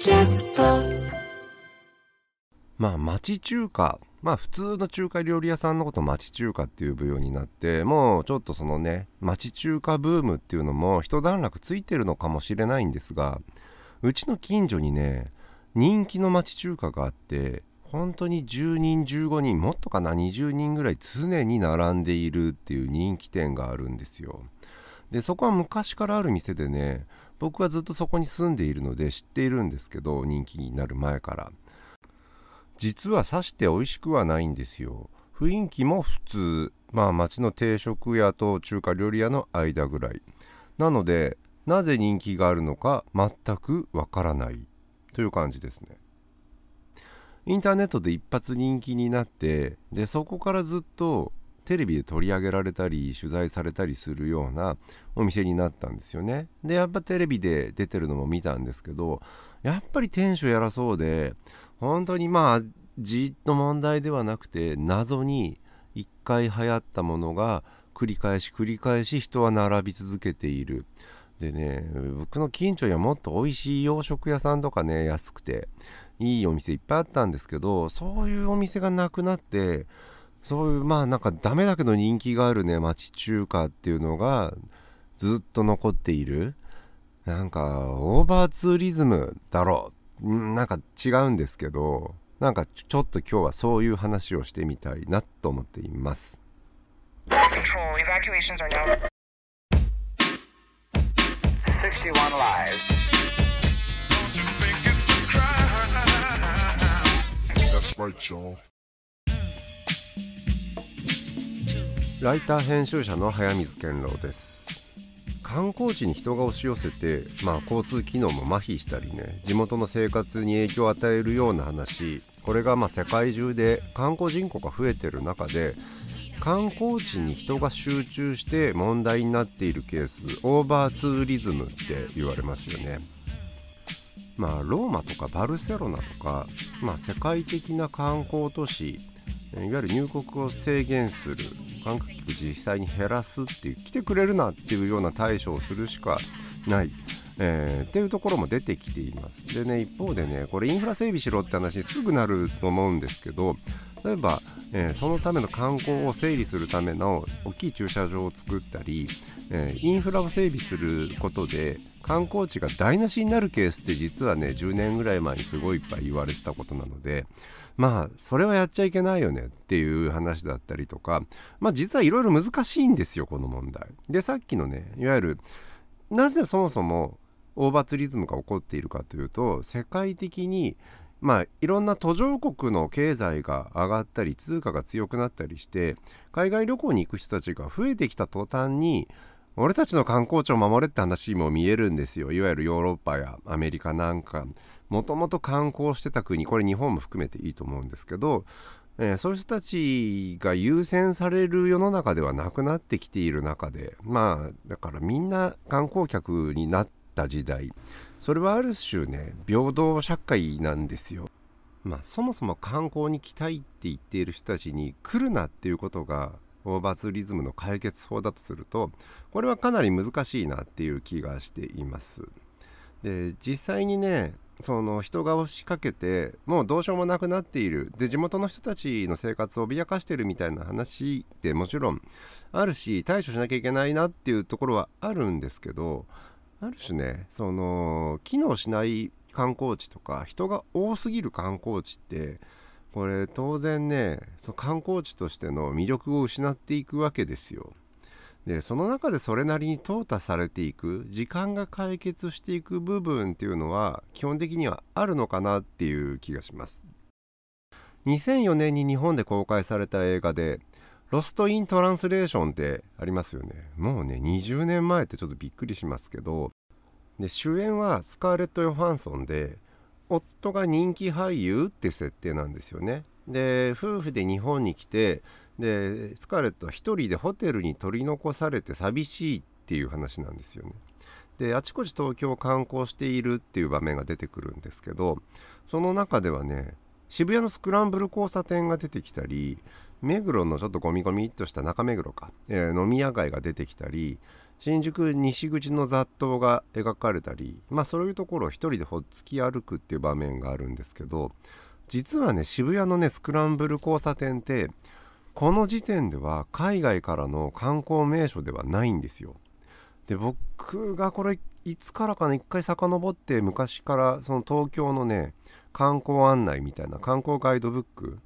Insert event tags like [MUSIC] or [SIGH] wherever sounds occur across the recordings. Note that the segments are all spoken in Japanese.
キャスト。まあ町中華。まあ普通の中華料理屋さんのこと町中華っていう部ようになってもうちょっとそのね町中華ブームっていうのも一段落ついてるのかもしれないんですがうちの近所にね人気の町中華があって本当に10人15人もっとかな20人ぐらい常に並んでいるっていう人気店があるんですよ。でそこは昔からある店でね僕はずっとそこに住んでいるので知っているんですけど人気になる前から。実はさして美味しくはないんですよ。雰囲気も普通。まあ町の定食屋と中華料理屋の間ぐらい。なのでなぜ人気があるのか全くわからない。という感じですね。インターネットで一発人気になってでそこからずっとテレビで取り上げられたり取材されたりするようなお店になったんですよね。でやっぱテレビで出てるのも見たんですけどやっぱり店主やらそうで本当にまあじっと問題ではなくて謎に一回流行ったものが繰り返し繰り返し人は並び続けている。でね僕の近所にはもっと美味しい洋食屋さんとかね安くていいお店いっぱいあったんですけどそういうお店がなくなってそういうまあなんかダメだけど人気があるね町中華っていうのがずっと残っているなんかオーバーツーリズムだろうなんか違うんですけどなんかちょっと今日はそういう話をしてみたいなと思っています Control, evacuations are now. 61 live. That's right, y'all. ライター編集者の早水健郎です観光地に人が押し寄せて、まあ、交通機能も麻痺したりね地元の生活に影響を与えるような話これがま世界中で観光人口が増えてる中で観光地に人が集中して問題になっているケースオーバーツーリズムって言われますよね。まあローマとかバルセロナとか、まあ、世界的な観光都市いわゆる入国を制限する観客実際に減らすっていう来てくれるなっていうような対処をするしかない、えーっていうところも出てきています。でね一方でねこれインフラ整備しろって話すぐなると思うんですけど例えば、えーそのための観光を整理するための大きい駐車場を作ったり、えーインフラを整備することで観光地が台無しになるケースって実はね10年ぐらい前にすごいいっぱい言われてたことなのでまあそれはやっちゃいけないよねっていう話だったりとかまあ実はいろいろ難しいんですよこの問題。でさっきのねいわゆるなぜそもそもオーバーツリズムが起こっているかというと世界的にまあいろんな途上国の経済が上がったり通貨が強くなったりして海外旅行に行く人たちが増えてきた途端に俺たちの観光地を守れって話も見えるんですよいわゆるヨーロッパやアメリカなんかもともと観光してた国これ日本も含めていいと思うんですけど、えーそういう人たちが優先される世の中ではなくなってきている中でまあだからみんな観光客になった時代それはある種ね平等社会なんですよ。まあそもそも観光に来たいって言っている人たちに来るなっていうことがオーバーツーリズムの解決法だとするとこれはかなり難しいなっていう気がしています。で実際にねその人が押しかけてもうどうしようもなくなっているで地元の人たちの生活を脅かしてるみたいな話ってもちろんあるし対処しなきゃいけないなっていうところはあるんですけどある種ねその機能しない観光地とか人が多すぎる観光地ってこれ当然ねその観光地としての魅力を失っていくわけですよ。でその中でそれなりに淘汰されていく時間が解決していく部分っていうのは基本的にはあるのかなっていう気がします。2004年に日本で公開された映画で「ロスト・イン・トランスレーション」ってありますよね。もうね20年前ってちょっとびっくりしますけどで主演はスカーレット・ヨハンソンで夫が人気俳優っていう設定なんですよね。で夫婦で日本に来てでスカーレットは一人でホテルに取り残されて寂しいっていう話なんですよね。であちこち東京を観光しているっていう場面が出てくるんですけどその中ではね渋谷のスクランブル交差点が出てきたり目黒のちょっとゴミゴミっとした中目黒か、えー飲み屋街が出てきたり新宿西口の雑踏が描かれたりまあそういうところを一人でほっつき歩くっていう場面があるんですけど実はね渋谷のねスクランブル交差点ってこの時点では海外からの観光名所ではないんですよ。で僕がこれいつからかな一回遡って昔からその東京のね観光案内みたいな観光ガイドブック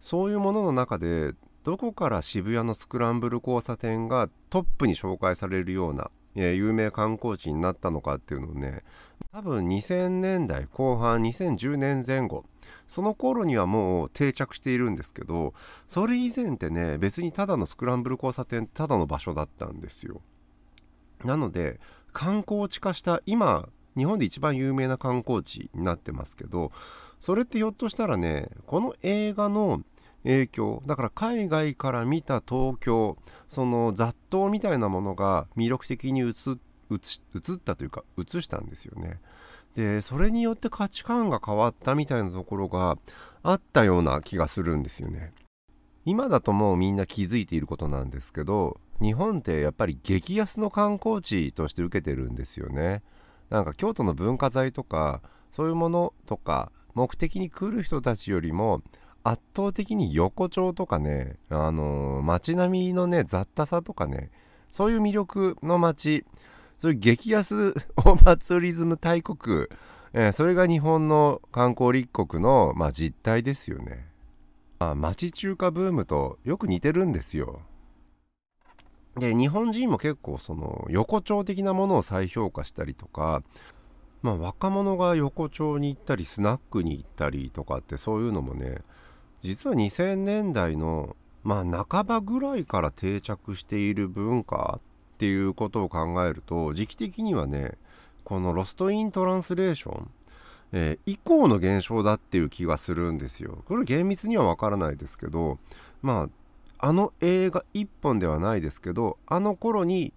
そういうものの中でどこから渋谷のスクランブル交差点がトップに紹介されるような、有名観光地になったのかっていうのをね多分2000年代後半2010年前後その頃にはもう定着しているんですけどそれ以前ってね別にただのスクランブル交差点ただの場所だったんですよ。なので観光地化した今日本で一番有名な観光地になってますけどそれってひょっとしたらねこの映画の影響。だから海外から見た東京その雑踏みたいなものが魅力的に映ったというか映したんですよね。でそれによって価値観が変わったみたいなところがあったような気がするんですよね。今だともうみんな気づいていることなんですけど日本ってやっぱり激安の観光地として受けてるんですよね。なんか京都の文化財とかそういうものとか目的に来る人たちよりも圧倒的に横丁とかねあのー街並みのね雑多さとかねそういう魅力の街そういう激安 [LAUGHS] お祭りズム大国、えーそれが日本の観光立国の、まあ、実態ですよね。あ町中華ブームとよく似てるんですよ。で日本人も結構その横丁的なものを再評価したりとかまあ若者が横丁に行ったりスナックに行ったりとかってそういうのもね実は2000年代のまあ半ばぐらいから定着している文化っていうことを考えると時期的にはねこのロスト・イン・トランスレーション、えー以降の現象だっていう気がするんですよ。これ厳密にはわからないですけどまああの映画一本ではないですけどあの頃に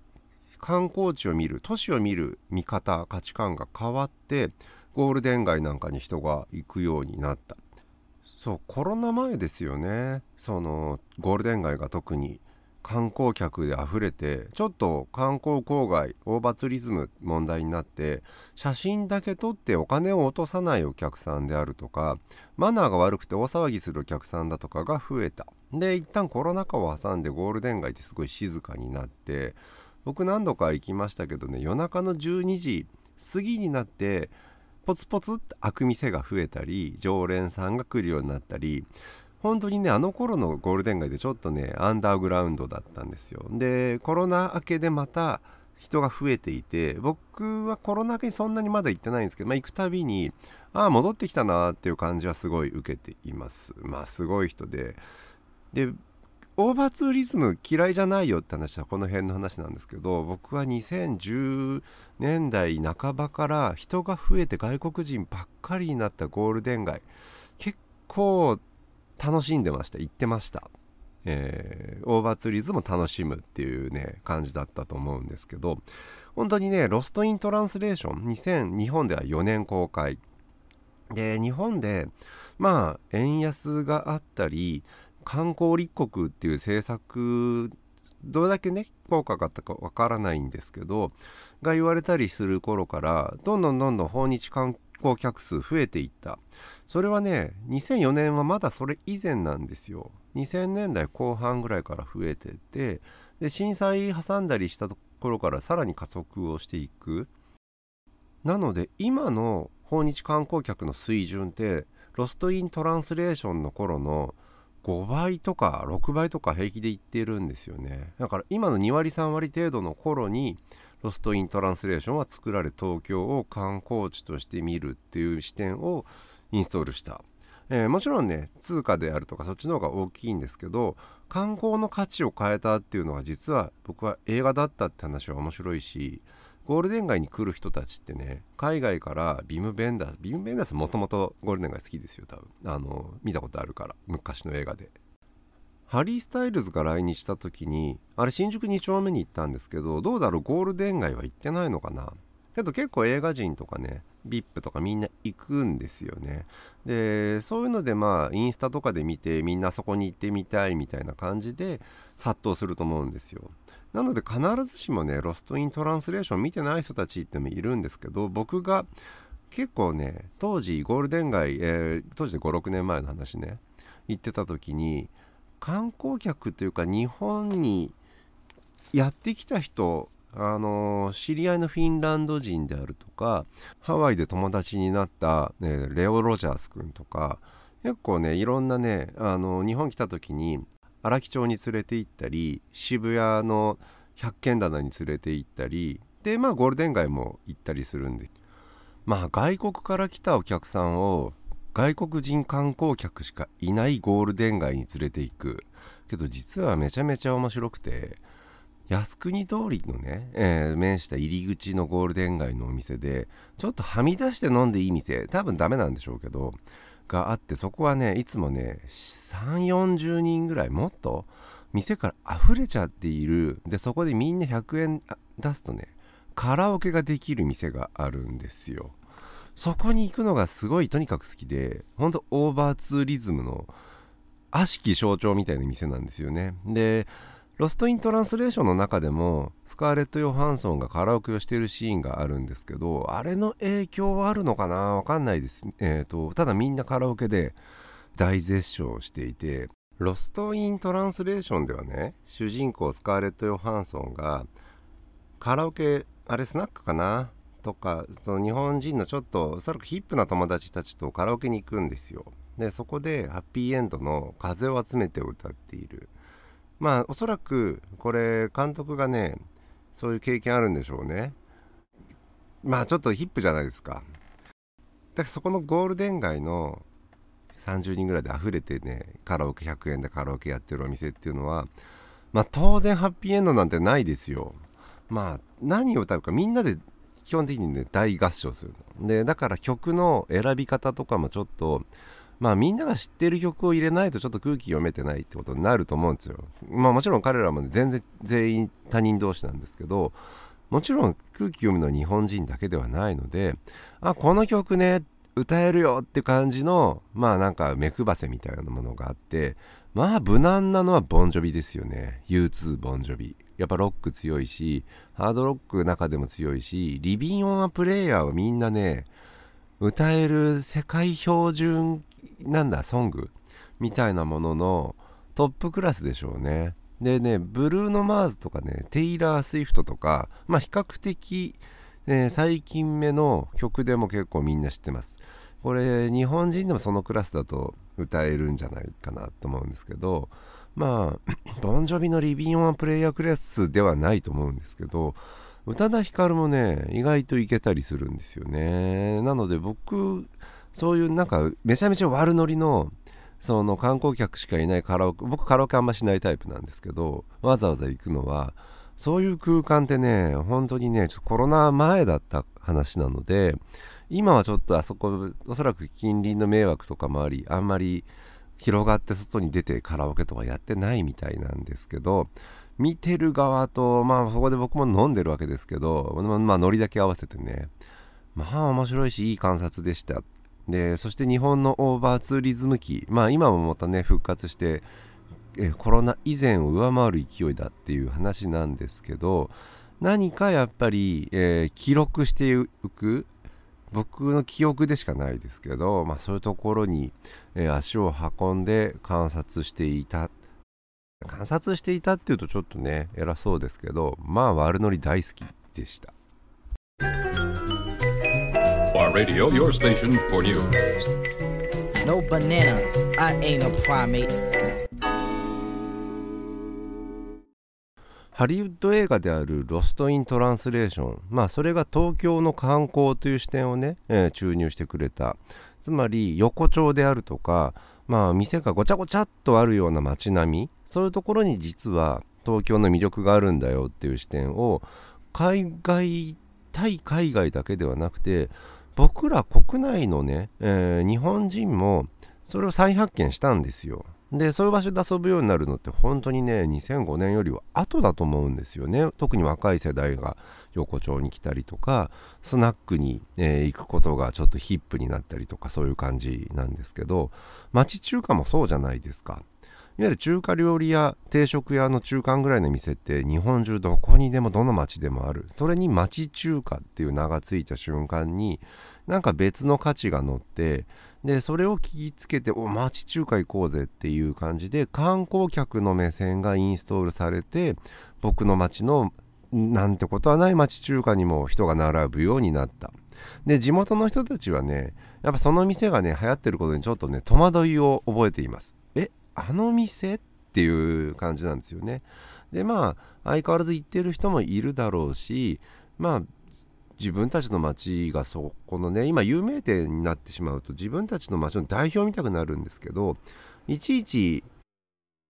観光地を見る都市を見る見方価値観が変わってゴールデン街なんかに人が行くようになったそうコロナ前ですよね。そのゴールデン街が特に観光客で溢れてちょっと観光郊外オーバーツリズム問題になって写真だけ撮ってお金を落とさないお客さんであるとかマナーが悪くて大騒ぎするお客さんだとかが増えた。で一旦コロナ禍を挟んでゴールデン街ってすごい静かになって僕何度か行きましたけどね夜中の12時過ぎになってポツポツって開く店が増えたり常連さんが来るようになったり本当にねあの頃のゴールデン街でちょっとねアンダーグラウンドだったんですよ。でコロナ明けでまた人が増えていて僕はコロナ明けにそんなにまだ行ってないんですけど、まあ、行くたびにああ戻ってきたなっていう感じはすごい受けています。まあすごい人ででオーバーツーリズム嫌いじゃないよって話はこの辺の話なんですけど僕は2010年代半ばから人が増えて外国人ばっかりになったゴールデン街結構楽しんでました。行ってました、えーオーバーツーリズムを楽しむっていうね感じだったと思うんですけど本当にねロスト・イン・トランスレーション2000日本では4年公開。で日本でまあ円安があったり観光立国っていう政策どれだけね効果があったかわからないんですけどが言われたりする頃からどんどんどんどん訪日観光客数増えていった。それはね2004年はまだそれ以前なんですよ。2000年代後半ぐらいから増えててで震災挟んだりしたところからさらに加速をしていく。なので今の訪日観光客の水準ってロスト・イン・トランスレーションの頃の5倍とか6倍とか平気で言ってるんですよね。だから今の2割3割程度の頃にロスト・イン・トランスレーションは作られ東京を観光地として見るっていう視点をインストールした、えーもちろんね通貨であるとかそっちの方が大きいんですけど観光の価値を変えたっていうのは実は僕は映画だったって話は面白いしゴールデン街に来る人たちってね海外からビム・ベンダースビム・ベンダースもともとゴールデン街好きですよ多分。あの見たことあるから昔の映画で。ハリー・スタイルズが来日した時にあれ新宿2丁目に行ったんですけどどうだろうゴールデン街は行ってないのかな。けど結構映画人とかね VIP とかみんな行くんですよね。でそういうのでまあインスタとかで見てみんなそこに行ってみたいみたいな感じで殺到すると思うんですよ。なので必ずしもねロストイントランスレーション見てない人たちってもいるんですけど僕が結構ね当時ゴールデン街、えー、当時で56年前の話ね行ってた時に観光客というか日本にやってきた人あの知り合いのフィンランド人であるとかハワイで友達になった、ね、レオ・ロジャース君とか結構ねいろんなねあの日本来た時に荒木町に連れて行ったり渋谷の百軒棚に連れて行ったりでまあゴールデン街も行ったりするんで。まあ外国から来たお客さんを外国人観光客しかいないゴールデン街に連れて行く。けど実はめちゃめちゃ面白くて靖国通りのね、えー、面した入り口のゴールデン街のお店でちょっとはみ出して飲んでいい店多分ダメなんでしょうけどがあってそこはねいつもね3 4 0人ぐらいもっと店から溢れちゃっている。でそこでみんな100円出すとねカラオケができる店があるんですよ。そこに行くのがすごいとにかく好きでほんとオーバーツーリズムの悪しき象徴みたいな店なんですよね。でロスト・イン・トランスレーションの中でもスカーレット・ヨハンソンがカラオケをしているシーンがあるんですけどあれの影響はあるのかな？わかんないです、えー、ただみんなカラオケで大絶唱していてロスト・イン・トランスレーションではね主人公スカーレット・ヨハンソンがカラオケあれスナックかな？とか日本人のちょっとおそらくヒップな友達たちとカラオケに行くんですよ。でそこでハッピーエンドの「風を集めて」を歌っている。まあおそらくこれ監督がねそういう経験あるんでしょうね。まあちょっとヒップじゃないですか。だからそこのゴールデン街の30人ぐらいで溢れてねカラオケ100円でカラオケやってるお店っていうのはまあ当然ハッピーエンドなんてないですよ。まあ何を歌うかみんなで基本的にね大合唱するの。でだから曲の選び方とかもちょっとまあみんなが知ってる曲を入れないとちょっと空気読めてないってことになると思うんですよ。まあもちろん彼らも、全然全員他人同士なんですけどもちろん空気読むのは日本人だけではないのであこの曲ね歌えるよって感じのまあなんか目配せみたいなものがあってまあ無難なのはボンジョビですよね U2 ボンジョビやっぱロック強いしハードロック中でも強いしリビンオンアプレイヤーはみんなね歌える世界標準なんだソングみたいなもののトップクラスでしょうね。でねブルーノ・マーズとかねテイラー・スウィフトとかまあ比較的、ね、最近目の曲でも結構みんな知ってます。これ日本人でもそのクラスだと歌えるんじゃないかなと思うんですけどまあ [COUGHS] ボンジョビのリビンオンプレイヤークラスではないと思うんですけど宇多田ヒカルもね意外といけたりするんですよね。なので僕そういうなんかめちゃめちゃ悪ノリのその観光客しかいないカラオケ僕カラオケあんましないタイプなんですけどわざわざ行くのはそういう空間ってね本当にねちょっとコロナ前だった話なので今はちょっとあそこおそらく近隣の迷惑とかもありあんまり広がって外に出てカラオケとかやってないみたいなんですけど見てる側とまあそこで僕も飲んでるわけですけどまあノリだけ合わせてねまあ面白いしいい観察でしたでそして日本のオーバーツーリズム期まあ今もまたね復活してえコロナ以前を上回る勢いだっていう話なんですけど何かやっぱり、えー、記録していく僕の記憶でしかないですけど、まあ、そういうところに、えー、足を運んで観察していた観察していたっていうとちょっとね偉そうですけどまあ悪ノリ大好きでした。Radio, your station for news. No banana, I ain't a primate. ハリウッド映画である「ロスト・イン・トランスレーション」まあそれが東京の観光という視点をね、えー、注入してくれたつまり横丁であるとかまあ店がごちゃごちゃっとあるような街並みそういうところに実は東京の魅力があるんだよっていう視点を海外対海外だけではなくて僕ら国内のね、えー、日本人もそれを再発見したんですよ。でそういう場所で遊ぶようになるのって本当にね2005年よりは後だと思うんですよね特に若い世代が横丁に来たりとかスナックに、えー行くことがちょっとヒップになったりとかそういう感じなんですけど町中華もそうじゃないですかいわゆる中華料理屋定食屋の中間ぐらいの店って日本中どこにでもどの町でもある。それに町中華っていう名がついた瞬間になんか別の価値が乗ってでそれを聞きつけてお町中華行こうぜっていう感じで観光客の目線がインストールされて僕の町のなんてことはない町中華にも人が並ぶようになった。で地元の人たちはねやっぱその店がね流行ってることにちょっとね戸惑いを覚えています。あの店っていう感じなんですよね。でまあ相変わらず行ってる人もいるだろうしまあ自分たちの町がそこのね今有名店になってしまうと自分たちの町の代表みたくなるんですけどいちいち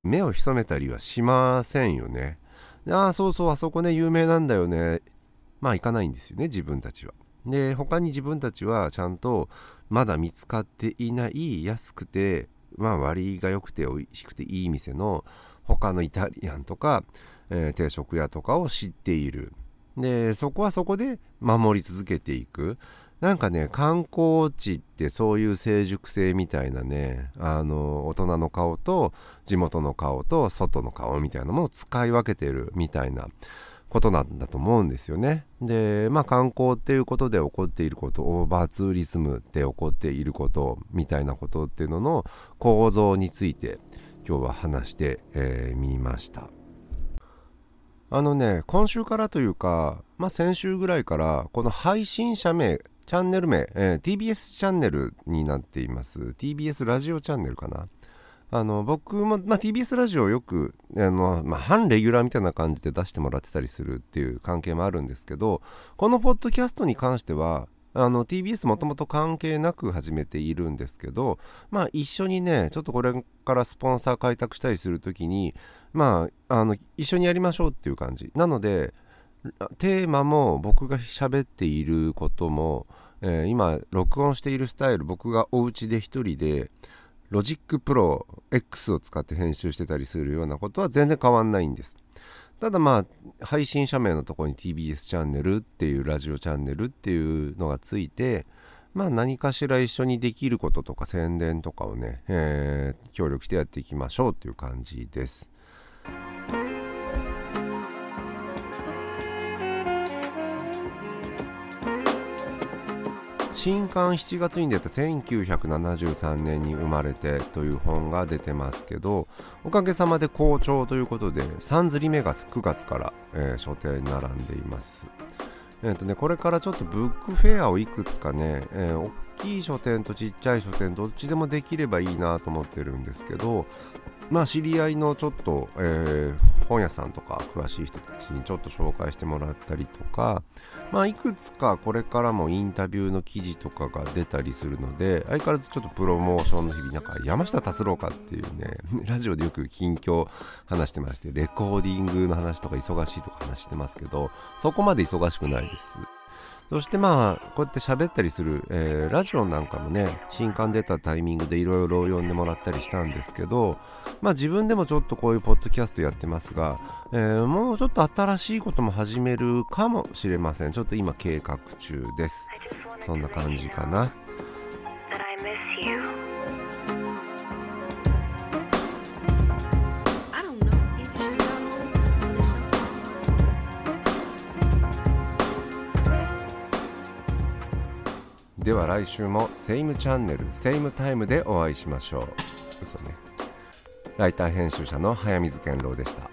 目を潜めたりはしませんよね。ああそうそうあそこね有名なんだよね。まあ行かないんですよね自分たちは。で他に自分たちはちゃんとまだ見つかっていない安くてまあ割が良くて美味しくていい店の他のイタリアンとか、えー定食屋とかを知っている。でそこはそこで守り続けていく。なんかね観光地ってそういう成熟性みたいなねあの大人の顔と地元の顔と外の顔みたいなものを使い分けてるみたいな。ことなんだと思うんですよね。でまあ観光っていうことで起こっていることオーバーツーリズムで起こっていることみたいなことっていうのの構造について今日は話してみ、えーました。あのね今週からというか、まあ、先週ぐらいからこの配信者名チャンネル名、えー TBS チャンネルになっています TBS ラジオチャンネルかなあの僕も、まあ、TBS ラジオよくあの、まあ、半レギュラーみたいな感じで出してもらってたりするっていう関係もあるんですけどこのポッドキャストに関しては TBS もともと関係なく始めているんですけどまあ一緒にねちょっとこれからスポンサー開拓したりする時にまああの一緒にやりましょうっていう感じ。なのでテーマも僕が喋っていることも、えー今録音しているスタイル僕がお家で一人でLogic Pro X を使って編集してたりするようなことは全然変わんないんです。ただまあ配信者名のとこに TBS チャンネルっていうラジオチャンネルっていうのがついてまあ何かしら一緒にできることとか宣伝とかをね、えー協力してやっていきましょうっていう感じです。新刊7月に出た1973年に生まれてという本が出てますけどおかげさまで好調ということで3釣り目が9月から、えー書店に並んでいます。えーとね、これからちょっとブックフェアをいくつかね、えー大きい書店とちっちゃい書店どっちでもできればいいなと思ってるんですけどまあ知り合いのちょっと、えー本屋さんとか詳しい人たちにちょっと紹介してもらったりとかまあいくつかこれからもインタビューの記事とかが出たりするので相変わらずちょっとプロモーションの日々なんか山下達郎かっていうね [LAUGHS] ラジオでよく近況話してましてレコーディングの話とか忙しいとか話してますけどそこまで忙しくないです。そしてまあこうやって喋ったりする、えーラジオなんかもね新刊出たタイミングでいろいろ読んでもらったりしたんですけどまあ自分でもちょっとこういうポッドキャストやってますが、えーもうちょっと新しいことも始めるかもしれません。ちょっと今計画中です。そんな感じかな。では来週もセイムチャンネルセイムタイムでお会いしましょう。嘘ね。ライター編集者の早水健郎でした。